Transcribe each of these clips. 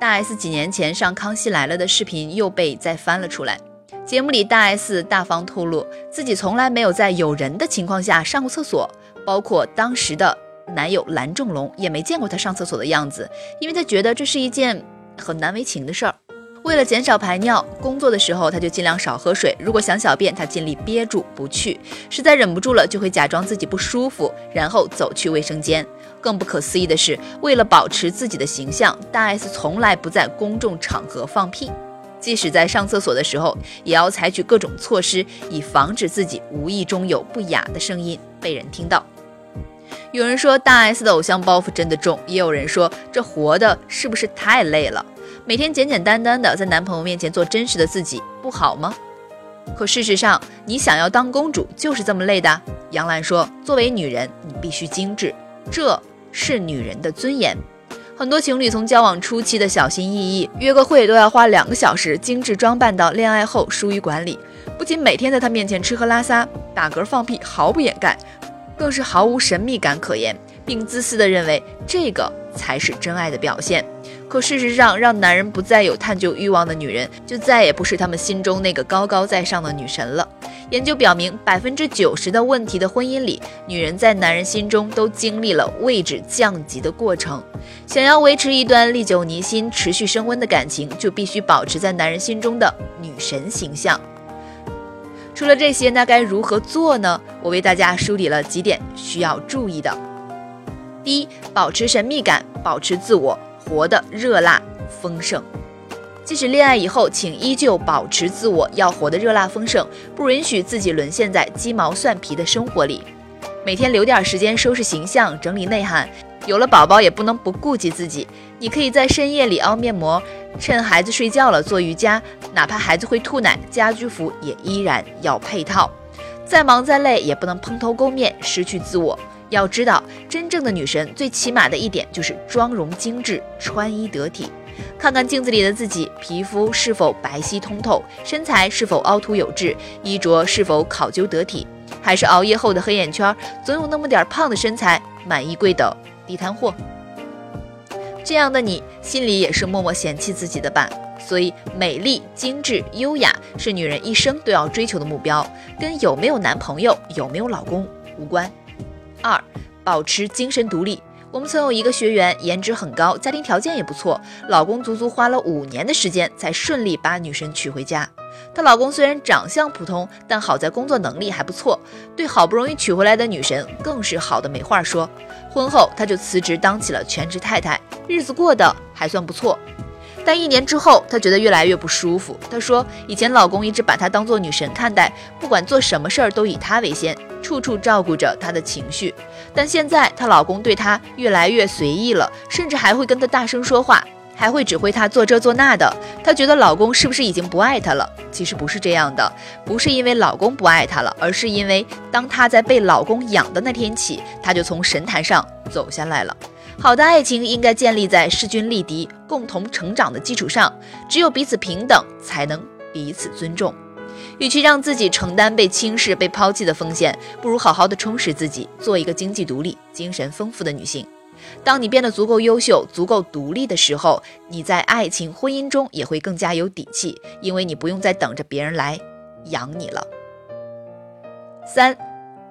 大 S 几年前上《康熙来了》的视频又被再翻了出来。节目里，大 S 大方透露自己从来没有在有人的情况下上过厕所，包括当时的男友蓝正龙也没见过她上厕所的样子，因为她觉得这是一件很难为情的事儿。为了减少排尿，工作的时候他就尽量少喝水。如果想小便，他尽力憋住不去，实在忍不住了就会假装自己不舒服，然后走去卫生间。更不可思议的是，为了保持自己的形象，大 S 从来不在公众场合放屁。即使在上厕所的时候，也要采取各种措施，以防止自己无意中有不雅的声音被人听到。有人说大 S 的偶像包袱真的重，也有人说这活的是不是太累了？每天简简单单的在男朋友面前做真实的自己，不好吗？可事实上，你想要当公主就是这么累的。杨澜说：“作为女人，你必须精致，这是女人的尊严。”很多情侣从交往初期的小心翼翼，约个会都要花两个小时精致装扮，到恋爱后疏于管理，不仅每天在他面前吃喝拉撒、打嗝放屁毫不掩盖，更是毫无神秘感可言，并自私地认为这个才是真爱的表现。可事实上，让男人不再有探究欲望的女人，就再也不是他们心中那个高高在上的女神了。研究表明，百分之九十的问题的婚姻里，女人在男人心中都经历了位置降级的过程。想要维持一段历久弥新、持续升温的感情，就必须保持在男人心中的女神形象。除了这些，那该如何做呢？我为大家梳理了几点需要注意的。第一，保持神秘感，保持自我。活得热辣丰盛，即使恋爱以后，请依旧保持自我，要活得热辣丰盛，不允许自己沦陷在鸡毛蒜皮的生活里。每天留点时间收拾形象，整理内涵。有了宝宝，也不能不顾及自己。你可以在深夜里熬面膜，趁孩子睡觉了做瑜伽，哪怕孩子会吐奶，家居服也依然要配套。再忙再累，也不能蓬头垢面，失去自我。要知道，真正的女神最起码的一点就是妆容精致、穿衣得体。看看镜子里的自己，皮肤是否白皙通透，身材是否凹凸有致，衣着是否考究得体，还是熬夜后的黑眼圈，总有那么点胖的身材，满衣柜的地摊货。这样的你，心里也是默默嫌弃自己的吧？所以，美丽、精致、优雅是女人一生都要追求的目标，跟有没有男朋友、有没有老公无关。二，保持精神独立。我们曾有一个学员，颜值很高，家庭条件也不错，老公足足花了五年的时间才顺利把女神娶回家。她老公虽然长相普通，但好在工作能力还不错，对好不容易娶回来的女神更是好的没话说。婚后，她就辞职当起了全职太太，日子过得还算不错。但一年之后，她觉得越来越不舒服。她说，以前老公一直把她当做女神看待，不管做什么事儿都以她为先。处处照顾着她的情绪，但现在她老公对她越来越随意了，甚至还会跟她大声说话，还会指挥她做这做那的。她觉得老公是不是已经不爱她了？其实不是这样的，不是因为老公不爱她了，而是因为当她在被老公养的那天起，她就从神坛上走下来了。好的爱情应该建立在势均力敌、共同成长的基础上，只有彼此平等，才能彼此尊重。与其让自己承担被轻视、被抛弃的风险，不如好好的充实自己，做一个经济独立、精神丰富的女性。当你变得足够优秀、足够独立的时候，你在爱情、婚姻中也会更加有底气，因为你不用再等着别人来养你了。三。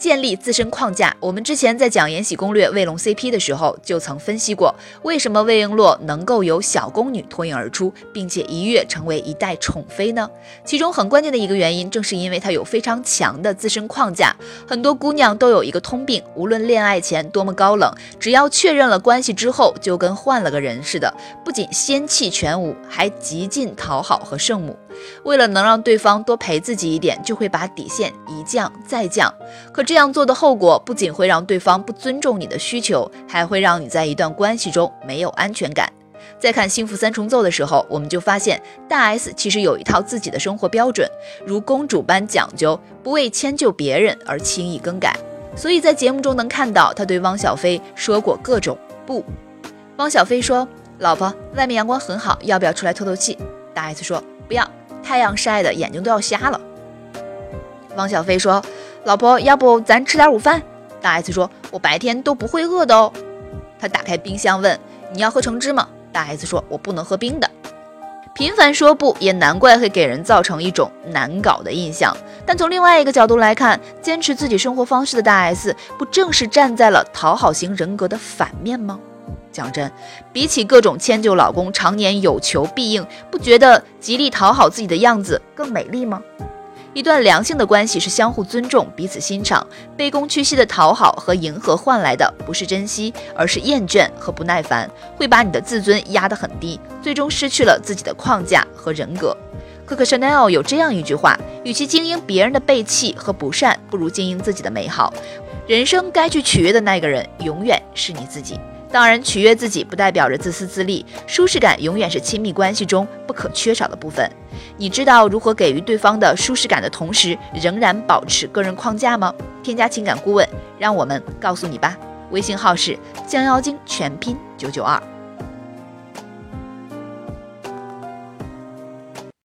建立自身框架。我们之前在讲《延禧攻略》卫龙 CP 的时候，就曾分析过，为什么魏璎珞能够由小宫女脱颖而出，并且一跃成为一代宠妃呢？其中很关键的一个原因，正是因为她有非常强的自身框架。很多姑娘都有一个通病，无论恋爱前多么高冷，只要确认了关系之后，就跟换了个人似的，不仅仙气全无，还极尽讨好和圣母。为了能让对方多陪自己一点，就会把底线一降再降。可这样做的后果，不仅会让对方不尊重你的需求，还会让你在一段关系中没有安全感。在看《幸福三重奏》的时候，我们就发现大 S 其实有一套自己的生活标准，如公主般讲究，不为迁就别人而轻易更改。所以在节目中能看到她对汪小菲说过各种不。汪小菲说：“老婆，外面阳光很好，要不要出来透透气？”大 S 说：“不要，太阳晒的眼睛都要瞎了。”汪小菲说：“老婆，要不咱吃点午饭？”大 S 说：“我白天都不会饿的哦。”他打开冰箱问：“你要喝橙汁吗？”大 S 说：“我不能喝冰的。”频繁说不，也难怪会给人造成一种难搞的印象。但从另外一个角度来看，坚持自己生活方式的大 S，不正是站在了讨好型人格的反面吗？讲真，比起各种迁就老公，常年有求必应，不觉得极力讨好自己的样子更美丽吗？一段良性的关系是相互尊重、彼此欣赏。卑躬屈膝的讨好和迎合换来的不是珍惜，而是厌倦和不耐烦，会把你的自尊压得很低，最终失去了自己的框架和人格。可可 Chanel 有这样一句话：与其经营别人的背弃和不善，不如经营自己的美好。人生该去取悦的那个人，永远是你自己。当然，取悦自己不代表着自私自利，舒适感永远是亲密关系中不可缺少的部分。你知道如何给予对方的舒适感的同时，仍然保持个人框架吗？添加情感顾问，让我们告诉你吧。微信号是将妖精全拼九九二。